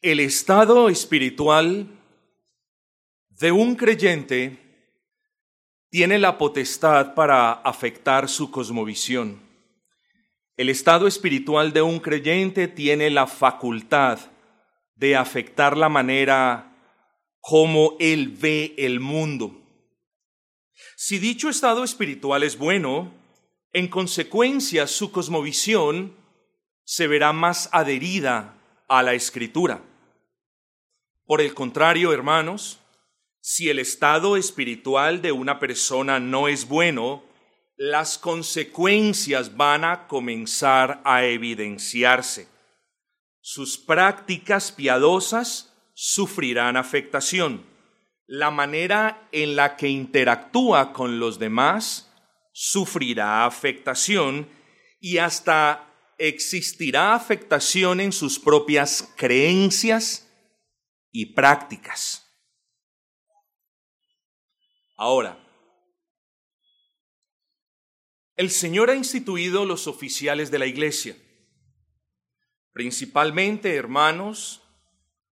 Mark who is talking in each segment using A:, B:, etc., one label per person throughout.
A: El estado espiritual de un creyente tiene la potestad para afectar su cosmovisión. El estado espiritual de un creyente tiene la facultad de afectar la manera como él ve el mundo. Si dicho estado espiritual es bueno, en consecuencia su cosmovisión se verá más adherida a la escritura. Por el contrario, hermanos, si el estado espiritual de una persona no es bueno, las consecuencias van a comenzar a evidenciarse. Sus prácticas piadosas sufrirán afectación. La manera en la que interactúa con los demás sufrirá afectación y hasta existirá afectación en sus propias creencias y prácticas. Ahora, el Señor ha instituido los oficiales de la iglesia, principalmente hermanos,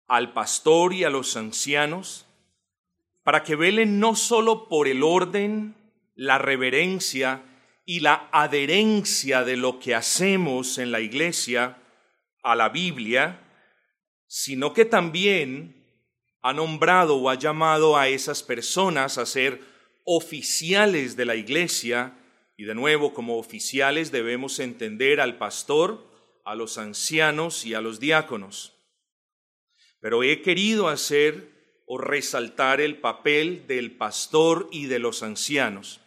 A: al pastor y a los ancianos, para que velen no solo por el orden, la reverencia y la adherencia de lo que hacemos en la iglesia a la Biblia, sino que también ha nombrado o ha llamado a esas personas a ser oficiales de la iglesia, y de nuevo como oficiales debemos entender al pastor, a los ancianos y a los diáconos. Pero he querido hacer o resaltar el papel del pastor y de los ancianos.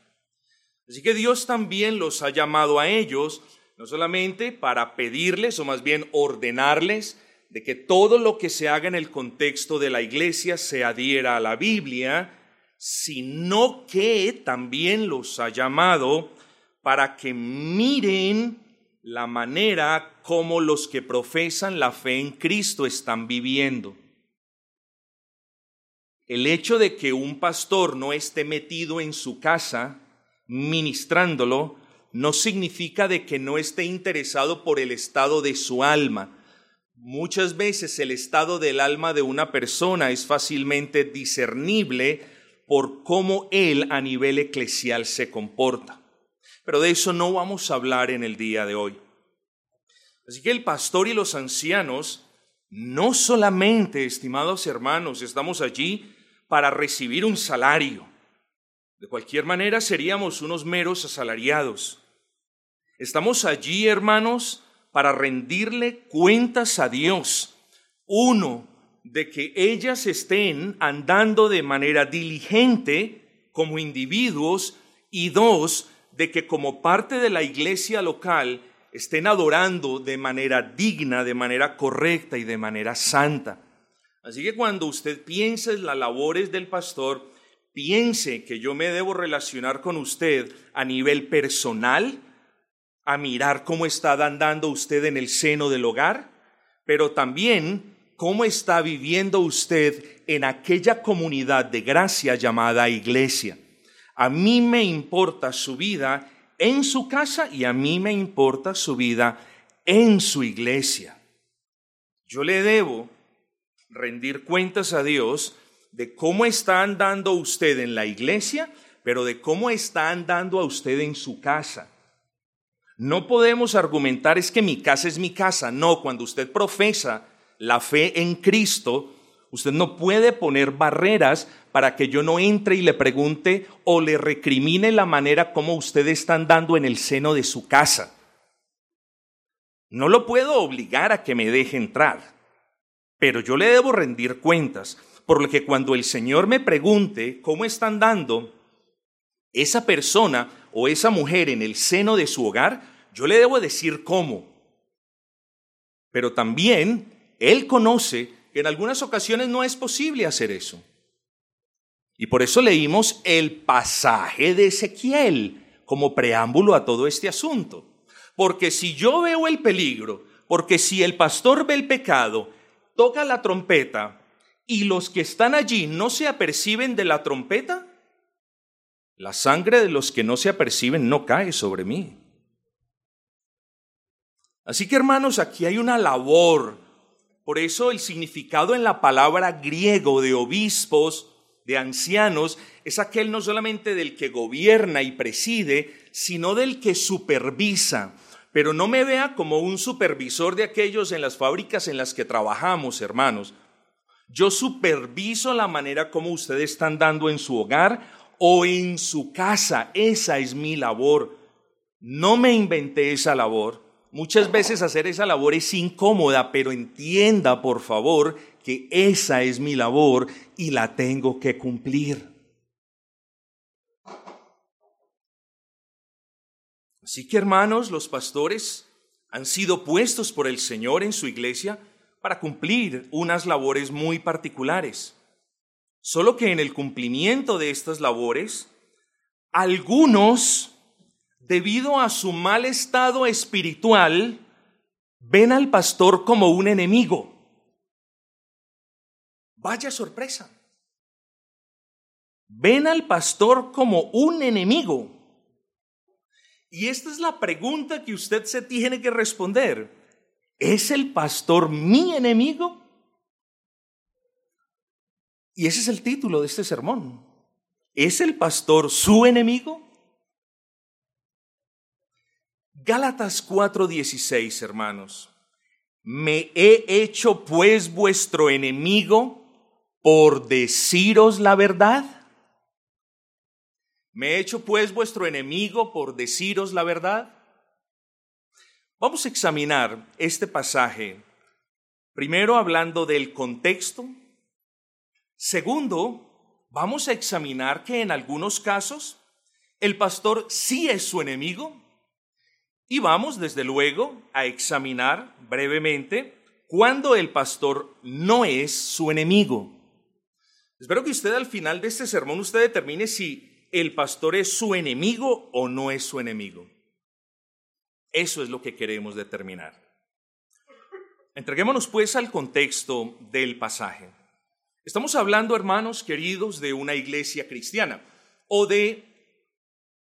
A: Así que Dios también los ha llamado a ellos, no solamente para pedirles o más bien ordenarles de que todo lo que se haga en el contexto de la iglesia se adhiera a la Biblia, sino que también los ha llamado para que miren la manera como los que profesan la fe en Cristo están viviendo. El hecho de que un pastor no esté metido en su casa ministrándolo no significa de que no esté interesado por el estado de su alma, Muchas veces el estado del alma de una persona es fácilmente discernible por cómo él a nivel eclesial se comporta. Pero de eso no vamos a hablar en el día de hoy. Así que el pastor y los ancianos, no solamente, estimados hermanos, estamos allí para recibir un salario. De cualquier manera seríamos unos meros asalariados. Estamos allí, hermanos, para rendirle cuentas a Dios. Uno, de que ellas estén andando de manera diligente como individuos y dos, de que como parte de la iglesia local estén adorando de manera digna, de manera correcta y de manera santa. Así que cuando usted piense en las labores del pastor, piense que yo me debo relacionar con usted a nivel personal, a mirar cómo está andando usted en el seno del hogar, pero también cómo está viviendo usted en aquella comunidad de gracia llamada iglesia. A mí me importa su vida en su casa y a mí me importa su vida en su iglesia. Yo le debo rendir cuentas a Dios de cómo está andando usted en la iglesia, pero de cómo está andando a usted en su casa. No podemos argumentar es que mi casa es mi casa. No, cuando usted profesa la fe en Cristo, usted no puede poner barreras para que yo no entre y le pregunte o le recrimine la manera como usted está andando en el seno de su casa. No lo puedo obligar a que me deje entrar, pero yo le debo rendir cuentas, por lo que cuando el Señor me pregunte cómo está andando esa persona o esa mujer en el seno de su hogar, yo le debo decir cómo. Pero también Él conoce que en algunas ocasiones no es posible hacer eso. Y por eso leímos el pasaje de Ezequiel como preámbulo a todo este asunto. Porque si yo veo el peligro, porque si el pastor ve el pecado, toca la trompeta y los que están allí no se aperciben de la trompeta, la sangre de los que no se aperciben no cae sobre mí. Así que hermanos, aquí hay una labor Por eso el significado en la palabra griego de obispos, de ancianos, es aquel no solamente del que gobierna y preside, sino del que supervisa. Pero no me vea como un supervisor de aquellos en las fábricas en las que trabajamos, hermanos. Yo superviso la manera como ustedes están dando en su hogar o en su casa. Esa es mi labor. No me inventé esa labor. Muchas veces hacer esa labor es incómoda, pero entienda, por favor, que esa es mi labor y la tengo que cumplir. Así que hermanos, los pastores han sido puestos por el Señor en su iglesia para cumplir unas labores muy particulares. Solo que en el cumplimiento de estas labores, algunos, debido a su mal estado espiritual, ven al pastor como un enemigo. Vaya sorpresa. Ven al pastor como un enemigo. Y esta es la pregunta que usted se tiene que responder. ¿Es el pastor mi enemigo? Y ese es el título de este sermón. ¿Es el pastor su enemigo? Gálatas 4:16, hermanos. ¿Me he hecho pues vuestro enemigo por deciros la verdad? ¿Me he hecho pues vuestro enemigo por deciros la verdad? Vamos a examinar este pasaje, primero hablando del contexto, Segundo, vamos a examinar que en algunos casos el pastor sí es su enemigo y vamos desde luego a examinar brevemente cuando el pastor no es su enemigo. Espero que usted al final de este sermón usted determine si el pastor es su enemigo o no es su enemigo. Eso es lo que queremos determinar. Entreguémonos pues al contexto del pasaje. Estamos hablando, hermanos queridos, de una iglesia cristiana o de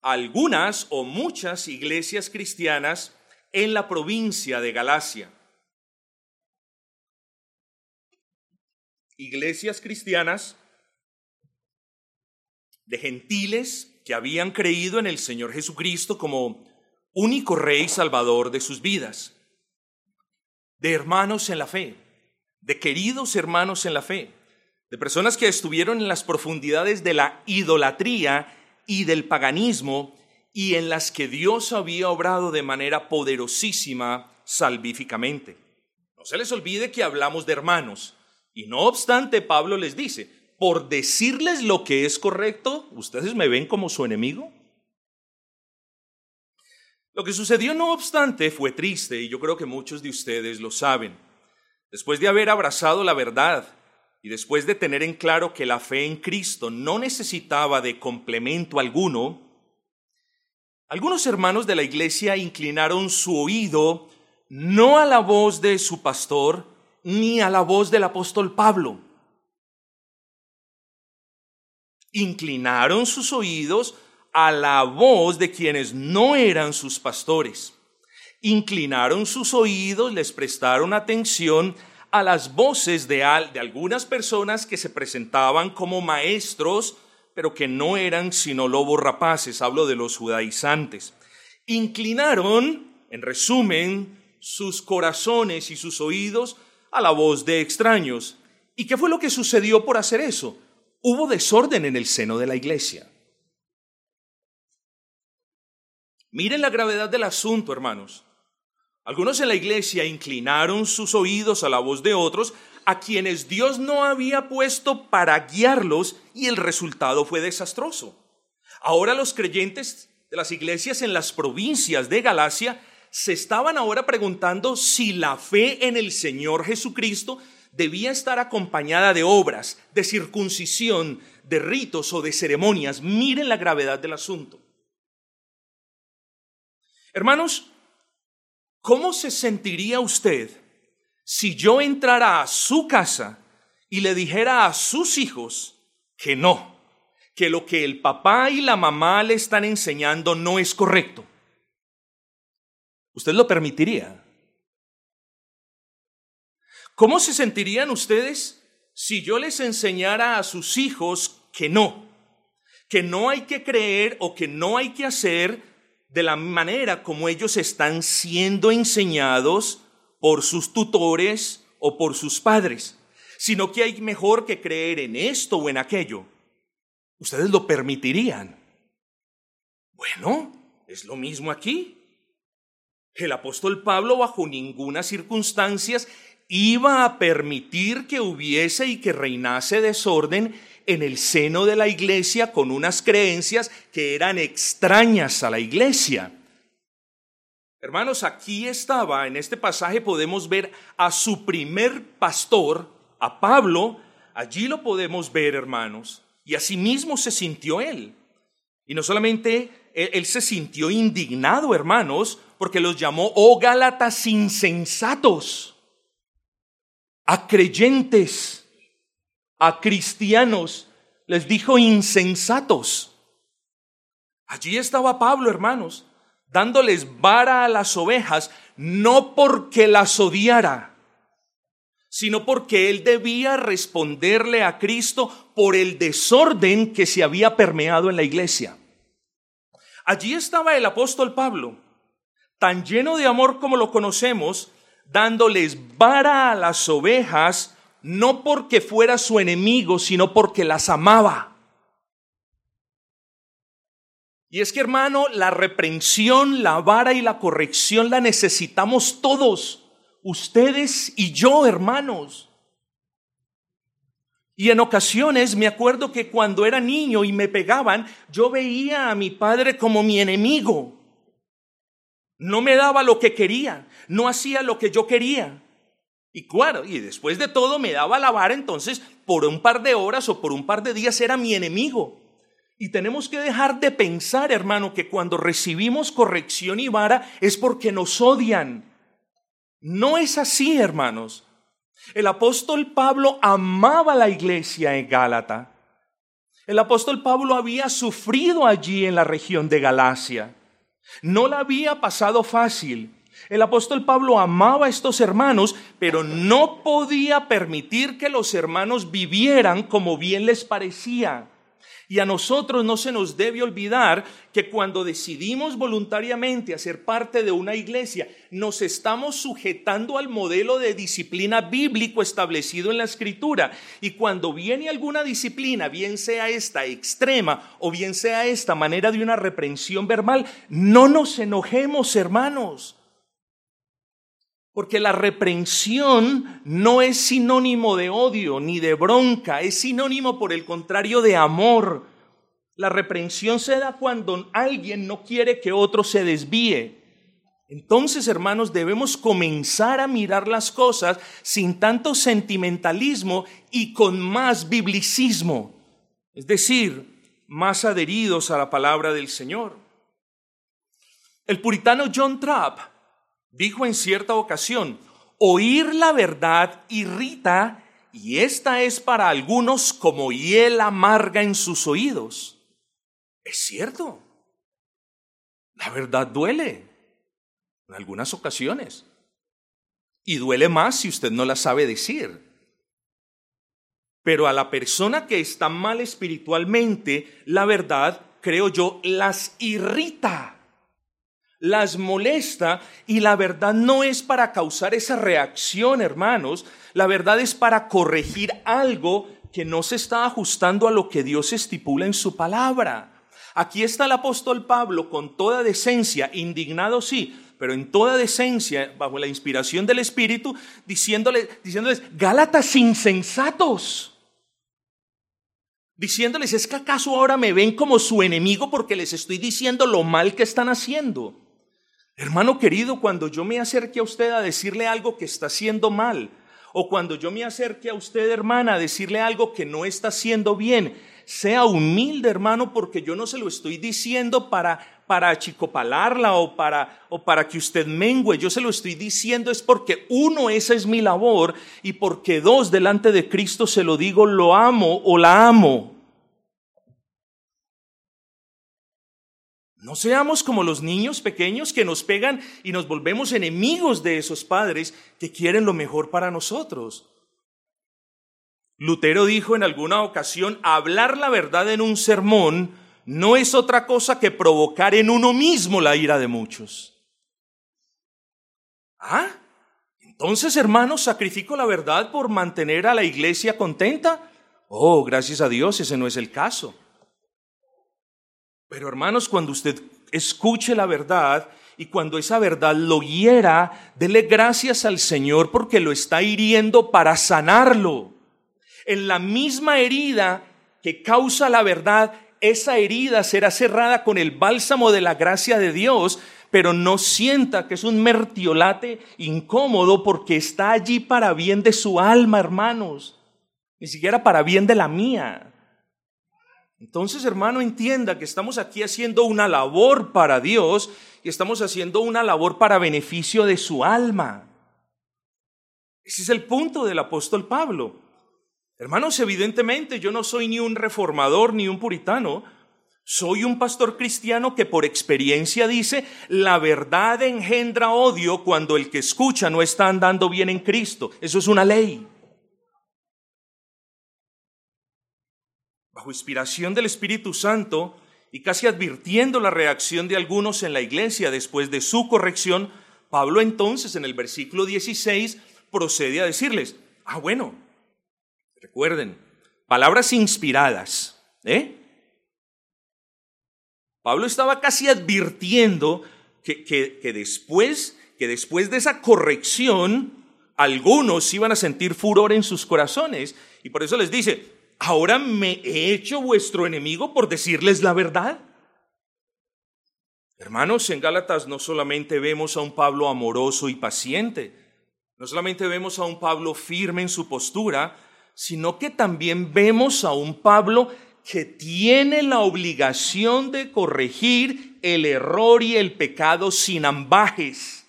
A: algunas o muchas iglesias cristianas en la provincia de Galacia. Iglesias cristianas de gentiles que habían creído en el Señor Jesucristo como único Rey Salvador de sus vidas, de hermanos en la fe, de queridos hermanos en la fe de personas que estuvieron en las profundidades de la idolatría y del paganismo y en las que Dios había obrado de manera poderosísima salvíficamente. No se les olvide que hablamos de hermanos y no obstante Pablo les dice, por decirles lo que es correcto, ¿ustedes me ven como su enemigo? Lo que sucedió no obstante fue triste y yo creo que muchos de ustedes lo saben. Después de haber abrazado la verdad, y después de tener en claro que la fe en Cristo no necesitaba de complemento alguno, algunos hermanos de la iglesia inclinaron su oído no a la voz de su pastor ni a la voz del apóstol Pablo. Inclinaron sus oídos a la voz de quienes no eran sus pastores. Inclinaron sus oídos, les prestaron atención a las voces de, de algunas personas que se presentaban como maestros, pero que no eran sino lobos rapaces, hablo de los judaizantes. Inclinaron, en resumen, sus corazones y sus oídos a la voz de extraños. ¿Y qué fue lo que sucedió por hacer eso? Hubo desorden en el seno de la iglesia. Miren la gravedad del asunto, hermanos. Algunos en la iglesia inclinaron sus oídos a la voz de otros a quienes Dios no había puesto para guiarlos y el resultado fue desastroso. Ahora los creyentes de las iglesias en las provincias de Galacia se estaban ahora preguntando si la fe en el Señor Jesucristo debía estar acompañada de obras, de circuncisión, de ritos o de ceremonias. Miren la gravedad del asunto. Hermanos, ¿Cómo se sentiría usted si yo entrara a su casa y le dijera a sus hijos que no, que lo que el papá y la mamá le están enseñando no es correcto? ¿Usted lo permitiría? ¿Cómo se sentirían ustedes si yo les enseñara a sus hijos que no? Que no hay que creer o que no hay que hacer de la manera como ellos están siendo enseñados por sus tutores o por sus padres, sino que hay mejor que creer en esto o en aquello. ¿Ustedes lo permitirían? Bueno, es lo mismo aquí. El apóstol Pablo bajo ninguna circunstancia iba a permitir que hubiese y que reinase desorden en el seno de la iglesia con unas creencias que eran extrañas a la iglesia. Hermanos, aquí estaba, en este pasaje podemos ver a su primer pastor, a Pablo, allí lo podemos ver, hermanos, y asimismo se sintió él. Y no solamente él, él se sintió indignado, hermanos, porque los llamó, oh Gálatas insensatos, a creyentes, a cristianos, les dijo insensatos. Allí estaba Pablo, hermanos, dándoles vara a las ovejas, no porque las odiara, sino porque él debía responderle a Cristo por el desorden que se había permeado en la iglesia. Allí estaba el apóstol Pablo, tan lleno de amor como lo conocemos, dándoles vara a las ovejas, no porque fuera su enemigo, sino porque las amaba. Y es que hermano, la reprensión, la vara y la corrección la necesitamos todos, ustedes y yo, hermanos. Y en ocasiones me acuerdo que cuando era niño y me pegaban, yo veía a mi padre como mi enemigo. No me daba lo que quería, no hacía lo que yo quería. Y claro, y después de todo me daba la vara, entonces por un par de horas o por un par de días era mi enemigo. Y tenemos que dejar de pensar, hermano, que cuando recibimos corrección y vara es porque nos odian. No es así, hermanos. El apóstol Pablo amaba la iglesia en Gálata. El apóstol Pablo había sufrido allí en la región de Galacia. No la había pasado fácil. El apóstol Pablo amaba a estos hermanos, pero no podía permitir que los hermanos vivieran como bien les parecía. Y a nosotros no se nos debe olvidar que cuando decidimos voluntariamente hacer parte de una iglesia, nos estamos sujetando al modelo de disciplina bíblico establecido en la escritura. Y cuando viene alguna disciplina, bien sea esta extrema o bien sea esta manera de una reprensión verbal, no nos enojemos, hermanos. Porque la reprensión no es sinónimo de odio ni de bronca, es sinónimo por el contrario de amor. La reprensión se da cuando alguien no quiere que otro se desvíe. Entonces, hermanos, debemos comenzar a mirar las cosas sin tanto sentimentalismo y con más biblicismo, es decir, más adheridos a la palabra del Señor. El puritano John Trapp dijo en cierta ocasión, oír la verdad irrita y esta es para algunos como hiel amarga en sus oídos. Es cierto, la verdad duele en algunas ocasiones y duele más si usted no la sabe decir. Pero a la persona que está mal espiritualmente, la verdad, creo yo, las irrita las molesta y la verdad no es para causar esa reacción, hermanos, la verdad es para corregir algo que no se está ajustando a lo que Dios estipula en su palabra. Aquí está el apóstol Pablo con toda decencia, indignado sí, pero en toda decencia, bajo la inspiración del Espíritu, diciéndole, diciéndoles, Gálatas insensatos. Diciéndoles, ¿es que acaso ahora me ven como su enemigo porque les estoy diciendo lo mal que están haciendo? Hermano querido, cuando yo me acerque a usted a decirle algo que está haciendo mal, o cuando yo me acerque a usted, hermana, a decirle algo que no está haciendo bien, sea humilde, hermano, porque yo no se lo estoy diciendo para para achicopalarla o para o para que usted mengue, yo se lo estoy diciendo es porque uno esa es mi labor y porque dos delante de Cristo se lo digo, lo amo o la amo. No seamos como los niños pequeños que nos pegan y nos volvemos enemigos de esos padres que quieren lo mejor para nosotros. Lutero dijo en alguna ocasión, hablar la verdad en un sermón no es otra cosa que provocar en uno mismo la ira de muchos. Ah, entonces hermanos, sacrifico la verdad por mantener a la iglesia contenta. Oh, gracias a Dios, ese no es el caso. Pero hermanos, cuando usted escuche la verdad y cuando esa verdad lo hiera, dele gracias al Señor porque lo está hiriendo para sanarlo. En la misma herida que causa la verdad, esa herida será cerrada con el bálsamo de la gracia de Dios, pero no sienta que es un mertiolate incómodo porque está allí para bien de su alma, hermanos, ni siquiera para bien de la mía. Entonces, hermano, entienda que estamos aquí haciendo una labor para Dios y estamos haciendo una labor para beneficio de su alma. Ese es el punto del apóstol Pablo. Hermanos, evidentemente yo no soy ni un reformador ni un puritano, soy un pastor cristiano que por experiencia dice, la verdad engendra odio cuando el que escucha no está andando bien en Cristo. Eso es una ley. Bajo inspiración del Espíritu Santo y casi advirtiendo la reacción de algunos en la iglesia después de su corrección, Pablo entonces en el versículo 16 procede a decirles, ah bueno, recuerden, palabras inspiradas, ¿eh? Pablo estaba casi advirtiendo que, que, después, que después de esa corrección, algunos iban a sentir furor en sus corazones. Y por eso les dice, ¿ahora me he hecho vuestro enemigo por decirles la verdad? Hermanos, en Gálatas no solamente vemos a un Pablo amoroso y paciente, no solamente vemos a un Pablo firme en su postura, sino que también vemos a un Pablo que tiene la obligación de corregir el error y el pecado sin ambajes.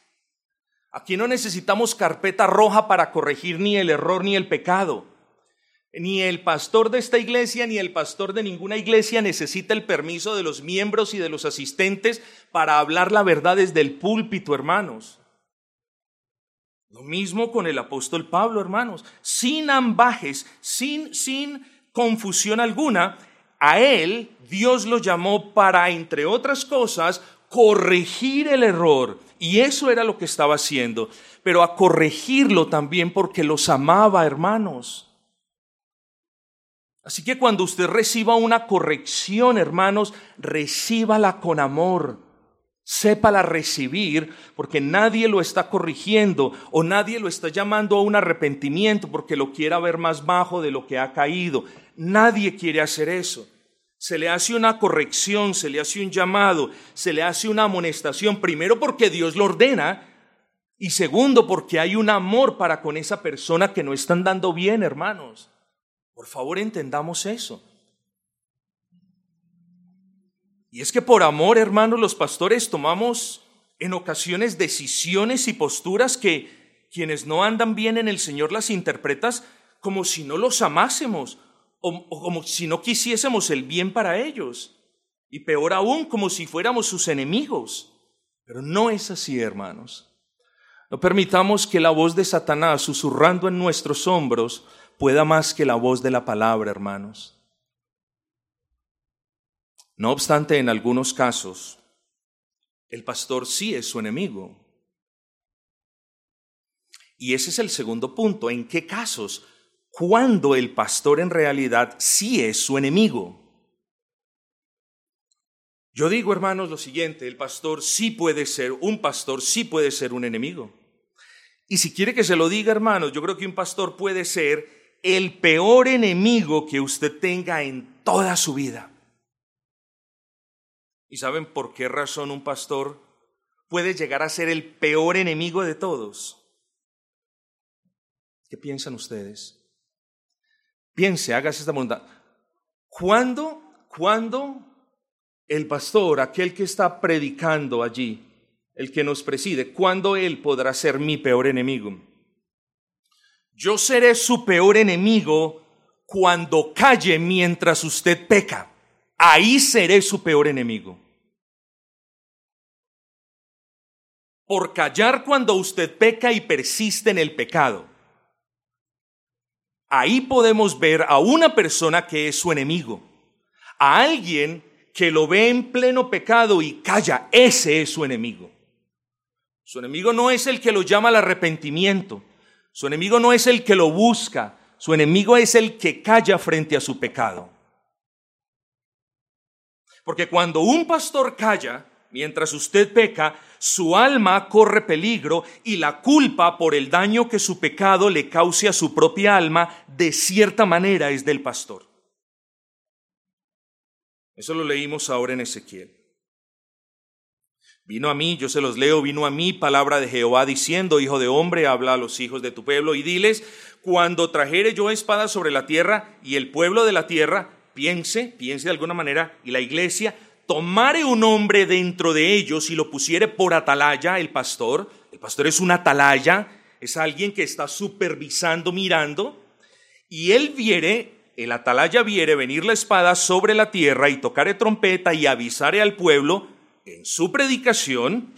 A: Aquí no necesitamos carpeta roja para corregir ni el error ni el pecado. Ni el pastor de esta iglesia ni el pastor de ninguna iglesia necesita el permiso de los miembros y de los asistentes para hablar la verdad desde el púlpito, hermanos. Lo mismo con el apóstol Pablo, hermanos. Sin ambajes, sin, sin confusión alguna, a él Dios lo llamó para, entre otras cosas, corregir el error. Y eso era lo que estaba haciendo. Pero a corregirlo también porque los amaba, hermanos. Así que cuando usted reciba una corrección, hermanos, recíbala con amor. Sépala recibir porque nadie lo está corrigiendo o nadie lo está llamando a un arrepentimiento porque lo quiera ver más bajo de lo que ha caído. Nadie quiere hacer eso. Se le hace una corrección, se le hace un llamado, se le hace una amonestación, primero porque Dios lo ordena y segundo porque hay un amor para con esa persona que no están dando bien, hermanos. Por favor, entendamos eso. Y es que por amor, hermanos, los pastores tomamos en ocasiones decisiones y posturas que quienes no andan bien en el Señor las interpretas como si no los amásemos o, o, como si no quisiésemos el bien para ellos. Y peor aún, como si fuéramos sus enemigos. Pero no es así, hermanos. No permitamos que la voz de Satanás susurrando en nuestros hombros pueda más que la voz de la palabra, hermanos. No obstante, en algunos casos, el pastor sí es su enemigo. Y ese es el segundo punto. ¿En qué casos? Cuando el pastor en realidad sí es su enemigo. Yo digo, hermanos, lo siguiente, el pastor sí puede ser, un pastor sí puede ser un enemigo. Y si quiere que se lo diga, hermanos, yo creo que un pastor puede ser el peor enemigo que usted tenga en toda su vida. ¿Y saben por qué razón un pastor puede llegar a ser el peor enemigo de todos? ¿Qué piensan ustedes? Piense, hágase esta pregunta. ¿Cuándo, cuándo el pastor, aquel que está predicando allí, el que nos preside, cuándo él podrá ser mi peor enemigo? Yo seré su peor enemigo cuando calle mientras usted peca. Ahí seré su peor enemigo. por callar cuando usted peca y persiste en el pecado. Ahí podemos ver a una persona que es su enemigo, a alguien que lo ve en pleno pecado y calla, ese es su enemigo. Su enemigo no es el que lo llama al arrepentimiento, su enemigo no es el que lo busca, su enemigo es el que calla frente a su pecado. Porque cuando un pastor calla, mientras usted peca, su alma corre peligro y la culpa por el daño que su pecado le cause a su propia alma, de cierta manera es del pastor. Eso lo leímos ahora en Ezequiel. Vino a mí, yo se los leo, vino a mí palabra de Jehová diciendo, Hijo de hombre, habla a los hijos de tu pueblo y diles, cuando trajere yo espada sobre la tierra y el pueblo de la tierra, piense, piense de alguna manera, y la iglesia, tomare un hombre dentro de ellos y lo pusiere por atalaya, el pastor, el pastor es un atalaya, es alguien que está supervisando, mirando, y él viere el atalaya viere venir la espada sobre la tierra y tocare trompeta y avisare al pueblo en su predicación,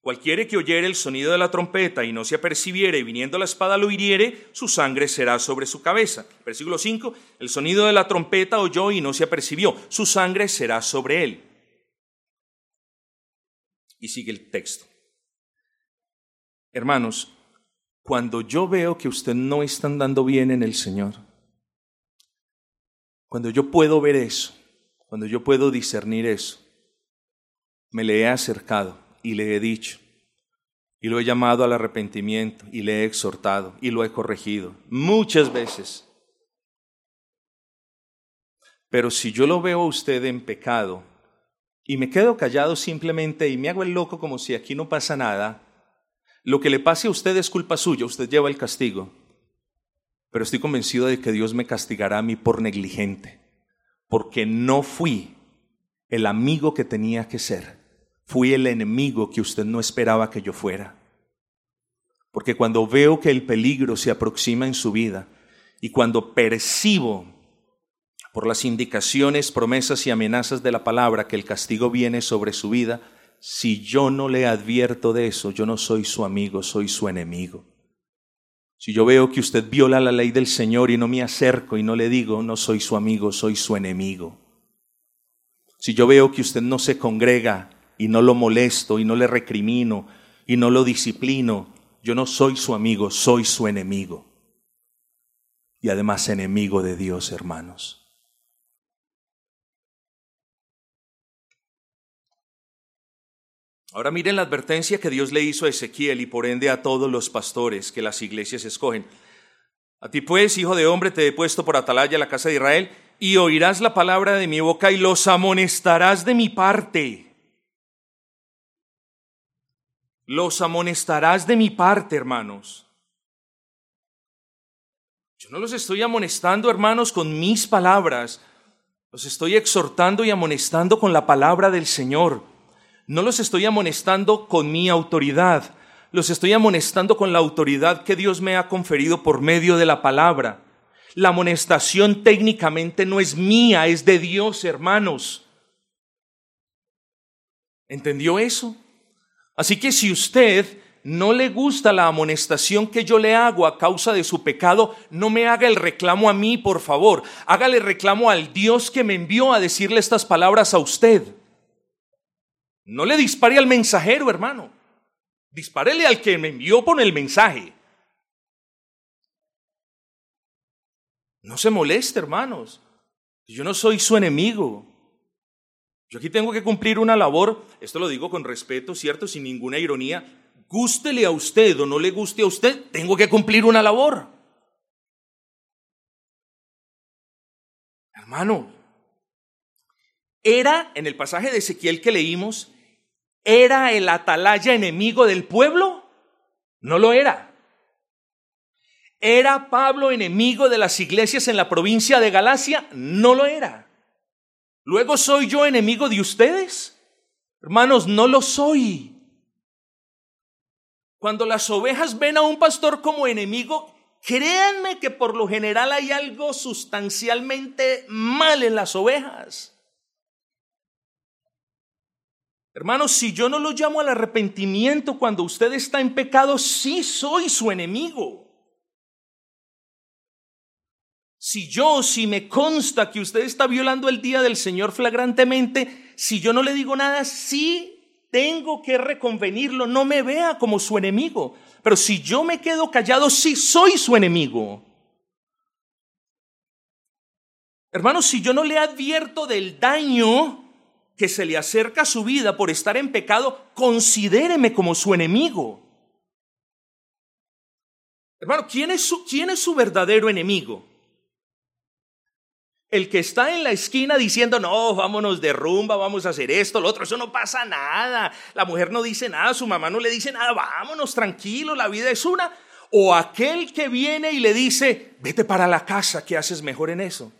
A: cualquiera que oyere el sonido de la trompeta y no se apercibiere y viniendo la espada lo hiriere, su sangre será sobre su cabeza. Versículo 5, el sonido de la trompeta oyó y no se apercibió, su sangre será sobre él. Y sigue el texto. Hermanos, cuando yo veo que usted no está andando bien en el Señor, cuando yo puedo ver eso, cuando yo puedo discernir eso, me le he acercado y le he dicho, y lo he llamado al arrepentimiento, y le he exhortado, y lo he corregido, muchas veces. Pero si yo lo veo a usted en pecado, y me quedo callado simplemente y me hago el loco como si aquí no pasa nada, lo que le pase a usted es culpa suya, usted lleva el castigo pero estoy convencido de que Dios me castigará a mí por negligente, porque no fui el amigo que tenía que ser, fui el enemigo que usted no esperaba que yo fuera. Porque cuando veo que el peligro se aproxima en su vida y cuando percibo por las indicaciones, promesas y amenazas de la palabra que el castigo viene sobre su vida, si yo no le advierto de eso, yo no soy su amigo, soy su enemigo. Si yo veo que usted viola la ley del Señor y no me acerco y no le digo, no soy su amigo, soy su enemigo. Si yo veo que usted no se congrega y no lo molesto y no le recrimino y no lo disciplino, yo no soy su amigo, soy su enemigo. Y además enemigo de Dios, hermanos. Ahora miren la advertencia que Dios le hizo a Ezequiel y por ende a todos los pastores que las iglesias escogen. A ti pues, hijo de hombre, te he puesto por atalaya la casa de Israel, y oirás la palabra de mi boca y los amonestarás de mi parte. Los amonestarás de mi parte, hermanos. Yo no los estoy amonestando, hermanos, con mis palabras. Los estoy exhortando y amonestando con la palabra del Señor. No los estoy amonestando con mi autoridad, los estoy amonestando con la autoridad que Dios me ha conferido por medio de la palabra. La amonestación técnicamente no es mía, es de Dios, hermanos. ¿Entendió eso? Así que si usted no le gusta la amonestación que yo le hago a causa de su pecado, no me haga el reclamo a mí, por favor. Hágale reclamo al Dios que me envió a decirle estas palabras a usted. No le dispare al mensajero, hermano. Dispárele al que me envió por el mensaje. No se moleste, hermanos. Yo no soy su enemigo. Yo aquí tengo que cumplir una labor, esto lo digo con respeto, ¿cierto? Sin ninguna ironía. Gústele a usted o no le guste a usted, tengo que cumplir una labor. Hermano, era en el pasaje de Ezequiel que leímos, ¿Era el atalaya enemigo del pueblo? No lo era. ¿Era Pablo enemigo de las iglesias en la provincia de Galacia? No lo era. ¿Luego soy yo enemigo de ustedes? Hermanos, no lo soy. Cuando las ovejas ven a un pastor como enemigo, créanme que por lo general hay algo sustancialmente mal en las ovejas. Hermanos, si yo no lo llamo al arrepentimiento cuando usted está en pecado, sí soy su enemigo. Si yo, si me consta que usted está violando el día del Señor flagrantemente, si yo no le digo nada, sí tengo que reconvenirlo, no me vea como su enemigo. Pero si yo me quedo callado, sí soy su enemigo. Hermanos, si yo no le advierto del daño que se le acerca a su vida por estar en pecado, considéreme como su enemigo. Hermano, ¿quién es su, quién es su verdadero enemigo? El que está en la esquina diciendo, no, vámonos de rumba, vamos a hacer esto, lo otro, eso no pasa nada. La mujer no dice nada, su mamá no le dice nada, vámonos tranquilo, la vida es una. O aquel que viene y le dice, vete para la casa, que haces mejor en eso.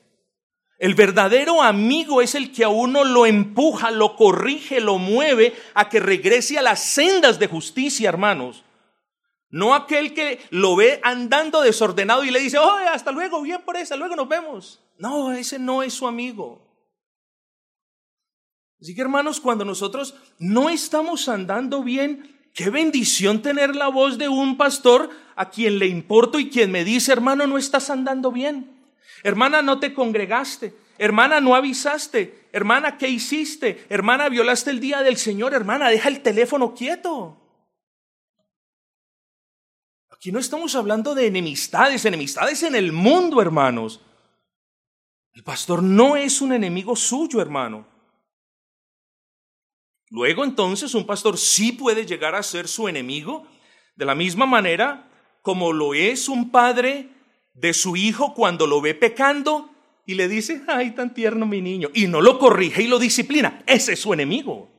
A: El verdadero amigo es el que a uno lo empuja, lo corrige, lo mueve a que regrese a las sendas de justicia, hermanos. No aquel que lo ve andando desordenado y le dice, oh, hasta luego, bien por eso, luego nos vemos. No, ese no es su amigo. Así que hermanos, cuando nosotros no estamos andando bien, qué bendición tener la voz de un pastor a quien le importo y quien me dice, hermano, no estás andando bien. Hermana, no te congregaste. Hermana, no avisaste. Hermana, ¿qué hiciste? Hermana, violaste el día del Señor. Hermana, deja el teléfono quieto. Aquí no estamos hablando de enemistades, enemistades en el mundo, hermanos. El pastor no es un enemigo suyo, hermano. Luego entonces un pastor sí puede llegar a ser su enemigo, de la misma manera como lo es un padre de su hijo cuando lo ve pecando y le dice, ay, tan tierno mi niño, y no lo corrige y lo disciplina, ese es su enemigo.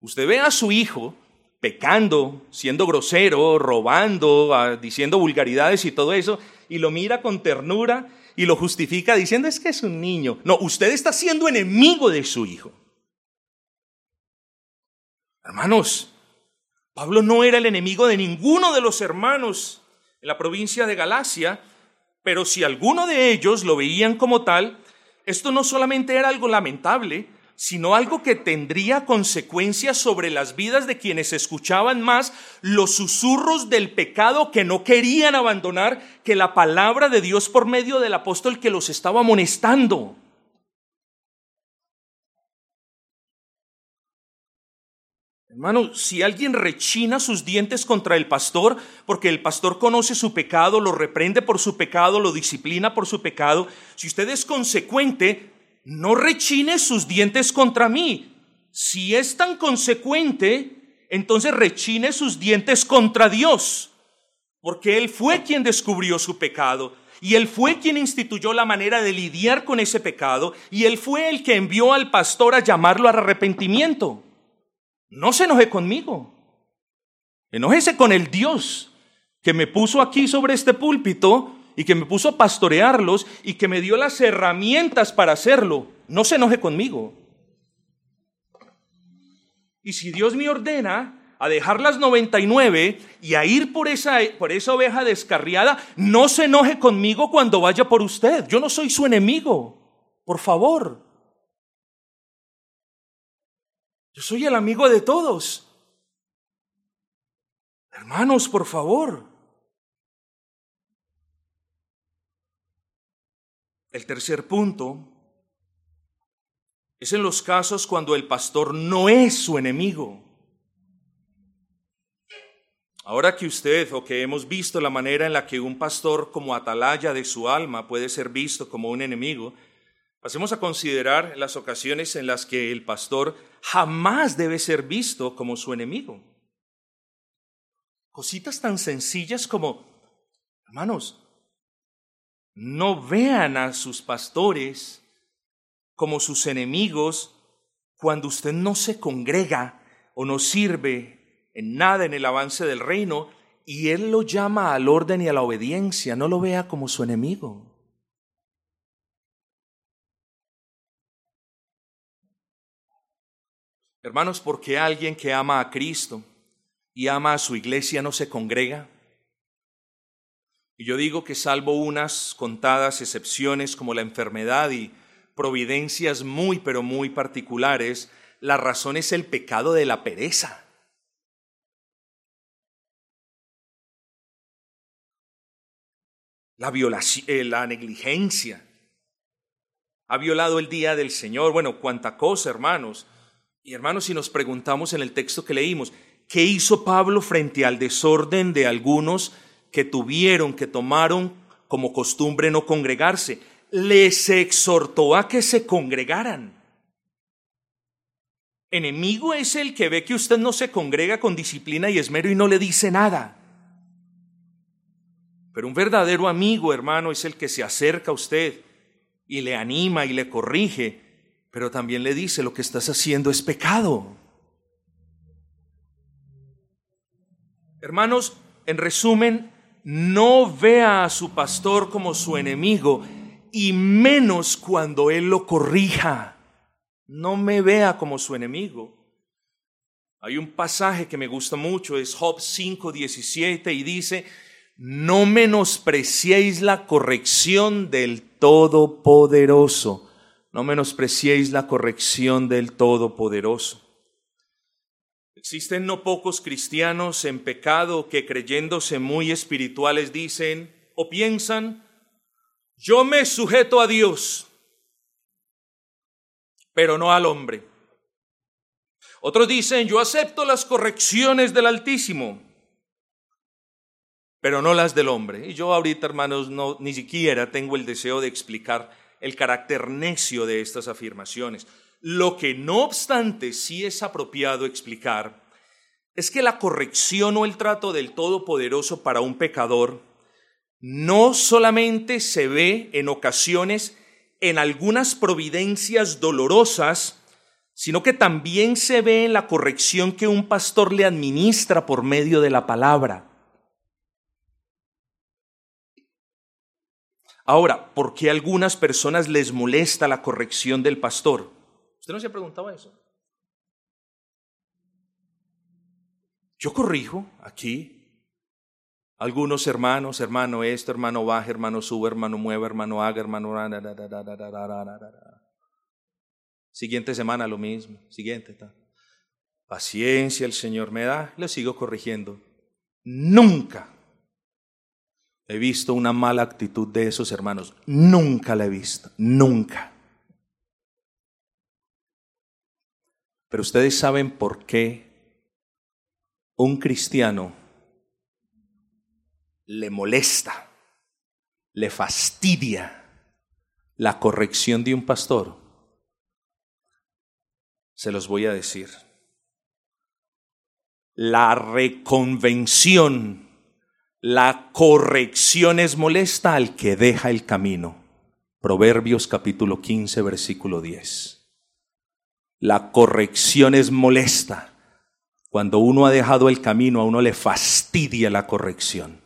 A: Usted ve a su hijo pecando, siendo grosero, robando, ah, diciendo vulgaridades y todo eso, y lo mira con ternura y lo justifica diciendo es que es un niño. No, usted está siendo enemigo de su hijo. Hermanos, Pablo no era el enemigo de ninguno de los hermanos en la provincia de Galacia, pero si alguno de ellos lo veían como tal, esto no solamente era algo lamentable, sino algo que tendría consecuencias sobre las vidas de quienes escuchaban más los susurros del pecado que no querían abandonar que la palabra de Dios por medio del apóstol que los estaba amonestando. Hermano, si alguien rechina sus dientes contra el pastor, porque el pastor conoce su pecado, lo reprende por su pecado, lo disciplina por su pecado, si usted es consecuente, no rechine sus dientes contra mí. Si es tan consecuente, entonces rechine sus dientes contra Dios, porque Él fue quien descubrió su pecado. Y Él fue quien instituyó la manera de lidiar con ese pecado, y Él fue el que envió al pastor a llamarlo al arrepentimiento. No se enoje conmigo. Enójese con el Dios que me puso aquí sobre este púlpito y que me puso a pastorearlos y que me dio las herramientas para hacerlo. No se enoje conmigo. Y si Dios me ordena a dejar las 99 y a ir por esa, por esa oveja descarriada, no se enoje conmigo cuando vaya por usted. Yo no soy su enemigo. Por favor. Yo soy el amigo de todos. Hermanos, por favor. El tercer punto es en los casos cuando el pastor no es su enemigo. Ahora que usted o que hemos visto la manera en la que un pastor como atalaya de su alma puede ser visto como un enemigo, pasemos a considerar las ocasiones en las que el pastor jamás debe ser visto como su enemigo. Cositas tan sencillas como, hermanos, no vean a sus pastores como sus enemigos cuando usted no se congrega o no sirve en nada en el avance del reino y Él lo llama al orden y a la obediencia, no lo vea como su enemigo. Hermanos, ¿por qué alguien que ama a Cristo y ama a su iglesia no se congrega? Y yo digo que salvo unas contadas excepciones como la enfermedad y providencias muy pero muy particulares, la razón es el pecado de la pereza. La, violación, eh, la negligencia. Ha violado el día del Señor. Bueno, cuánta cosa, hermanos. Y hermanos, si nos preguntamos en el texto que leímos, ¿qué hizo Pablo frente al desorden de algunos que tuvieron, que tomaron como costumbre no congregarse? Les exhortó a que se congregaran. Enemigo es el que ve que usted no se congrega con disciplina y esmero y no le dice nada. Pero un verdadero amigo, hermano, es el que se acerca a usted y le anima y le corrige pero también le dice lo que estás haciendo es pecado. Hermanos, en resumen, no vea a su pastor como su enemigo y menos cuando él lo corrija. No me vea como su enemigo. Hay un pasaje que me gusta mucho, es Job 5:17 y dice, no menospreciéis la corrección del Todopoderoso no menospreciéis la corrección del Todopoderoso. Existen no pocos cristianos en pecado que creyéndose muy espirituales dicen o piensan, yo me sujeto a Dios, pero no al hombre. Otros dicen, yo acepto las correcciones del Altísimo, pero no las del hombre. Y yo ahorita, hermanos, no, ni siquiera tengo el deseo de explicar el carácter necio de estas afirmaciones. Lo que no obstante sí es apropiado explicar es que la corrección o el trato del Todopoderoso para un pecador no solamente se ve en ocasiones en algunas providencias dolorosas, sino que también se ve en la corrección que un pastor le administra por medio de la palabra. Ahora, ¿por qué a algunas personas les molesta la corrección del pastor? ¿Usted no se ha preguntado eso? Yo corrijo aquí algunos hermanos, hermano esto, hermano baja, hermano sube, hermano mueva, hermano haga, hermano... Siguiente semana lo mismo, siguiente. Paciencia el Señor me da, le sigo corrigiendo. Nunca he visto una mala actitud de esos hermanos. Nunca la he visto, nunca. Pero ustedes saben por qué un cristiano le molesta, le fastidia la corrección de un pastor. Se los voy a decir. La reconvención la corrección es molesta al que deja el camino. Proverbios capítulo 15, versículo 10. La corrección es molesta. Cuando uno ha dejado el camino, a uno le fastidia la corrección.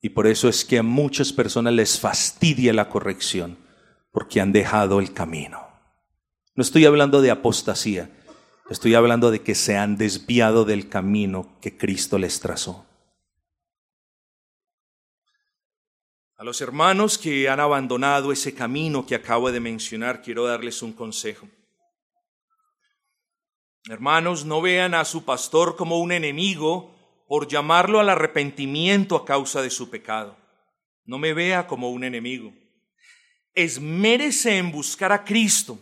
A: Y por eso es que a muchas personas les fastidia la corrección, porque han dejado el camino. No estoy hablando de apostasía, estoy hablando de que se han desviado del camino que Cristo les trazó. A los hermanos que han abandonado ese camino que acabo de mencionar, quiero darles un consejo. Hermanos, no vean a su pastor como un enemigo por llamarlo al arrepentimiento a causa de su pecado. No me vea como un enemigo. Esmérese en buscar a Cristo.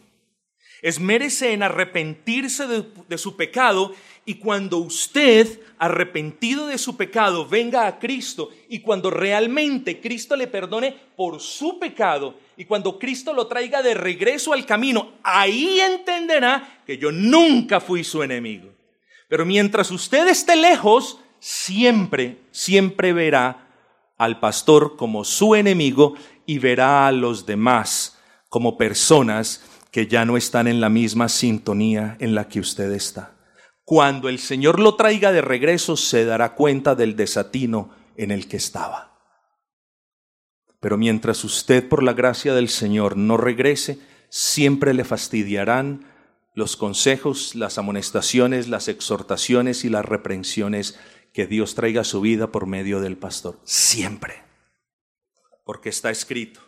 A: Esmérese en arrepentirse de, de su pecado y cuando usted, arrepentido de su pecado, venga a Cristo y cuando realmente Cristo le perdone por su pecado y cuando Cristo lo traiga de regreso al camino, ahí entenderá que yo nunca fui su enemigo. Pero mientras usted esté lejos, siempre, siempre verá al pastor como su enemigo y verá a los demás como personas que ya no están en la misma sintonía en la que usted está. Cuando el Señor lo traiga de regreso, se dará cuenta del desatino en el que estaba. Pero mientras usted, por la gracia del Señor, no regrese, siempre le fastidiarán los consejos, las amonestaciones, las exhortaciones y las reprensiones que Dios traiga a su vida por medio del pastor. Siempre. Porque está escrito,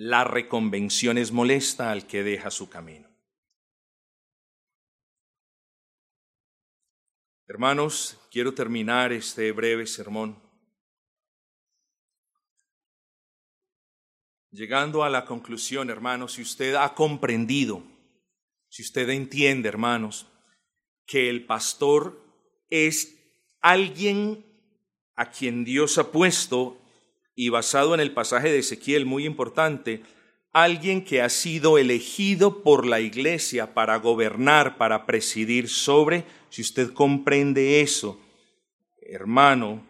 A: la reconvención es molesta al que deja su camino. Hermanos, quiero terminar este breve sermón llegando a la conclusión, hermanos, si usted ha comprendido, si usted entiende, hermanos, que el pastor es alguien a quien Dios ha puesto y basado en el pasaje de Ezequiel muy importante, alguien que ha sido elegido por la iglesia para gobernar, para presidir sobre, si usted comprende eso, hermano,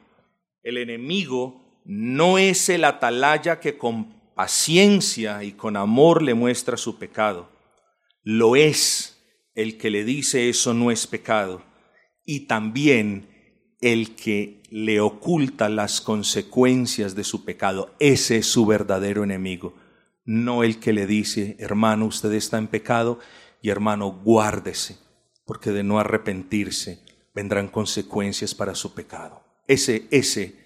A: el enemigo no es el atalaya que con paciencia y con amor le muestra su pecado. Lo es el que le dice eso no es pecado y también el que le oculta las consecuencias de su pecado. Ese es su verdadero enemigo, no el que le dice, hermano, usted está en pecado y hermano, guárdese, porque de no arrepentirse vendrán consecuencias para su pecado. Ese, ese,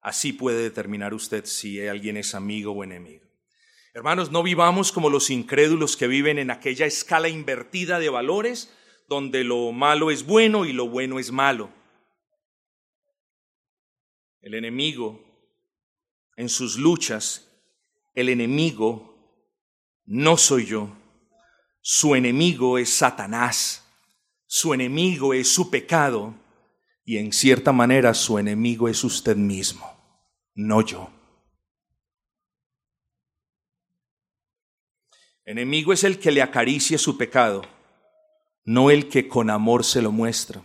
A: así puede determinar usted si alguien es amigo o enemigo. Hermanos, no vivamos como los incrédulos que viven en aquella escala invertida de valores, donde lo malo es bueno y lo bueno es malo. El enemigo, en sus luchas, el enemigo no soy yo. Su enemigo es Satanás. Su enemigo es su pecado. Y en cierta manera su enemigo es usted mismo, no yo. Enemigo es el que le acaricie su pecado, no el que con amor se lo muestra.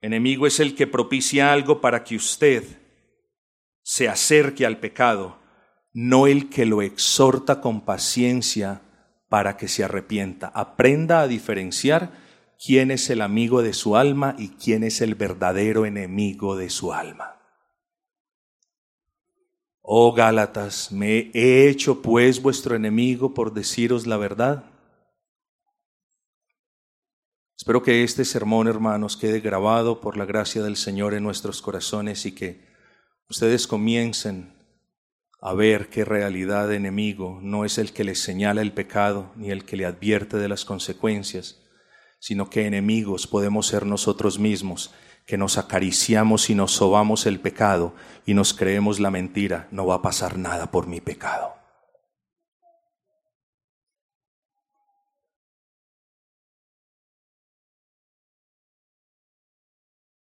A: Enemigo es el que propicia algo para que usted se acerque al pecado, no el que lo exhorta con paciencia para que se arrepienta. Aprenda a diferenciar quién es el amigo de su alma y quién es el verdadero enemigo de su alma. Oh Gálatas, ¿me he hecho pues vuestro enemigo por deciros la verdad? Espero que este sermón, hermanos, quede grabado por la gracia del Señor en nuestros corazones y que ustedes comiencen a ver qué realidad enemigo no es el que les señala el pecado ni el que le advierte de las consecuencias, sino que enemigos podemos ser nosotros mismos, que nos acariciamos y nos sobamos el pecado y nos creemos la mentira, no va a pasar nada por mi pecado.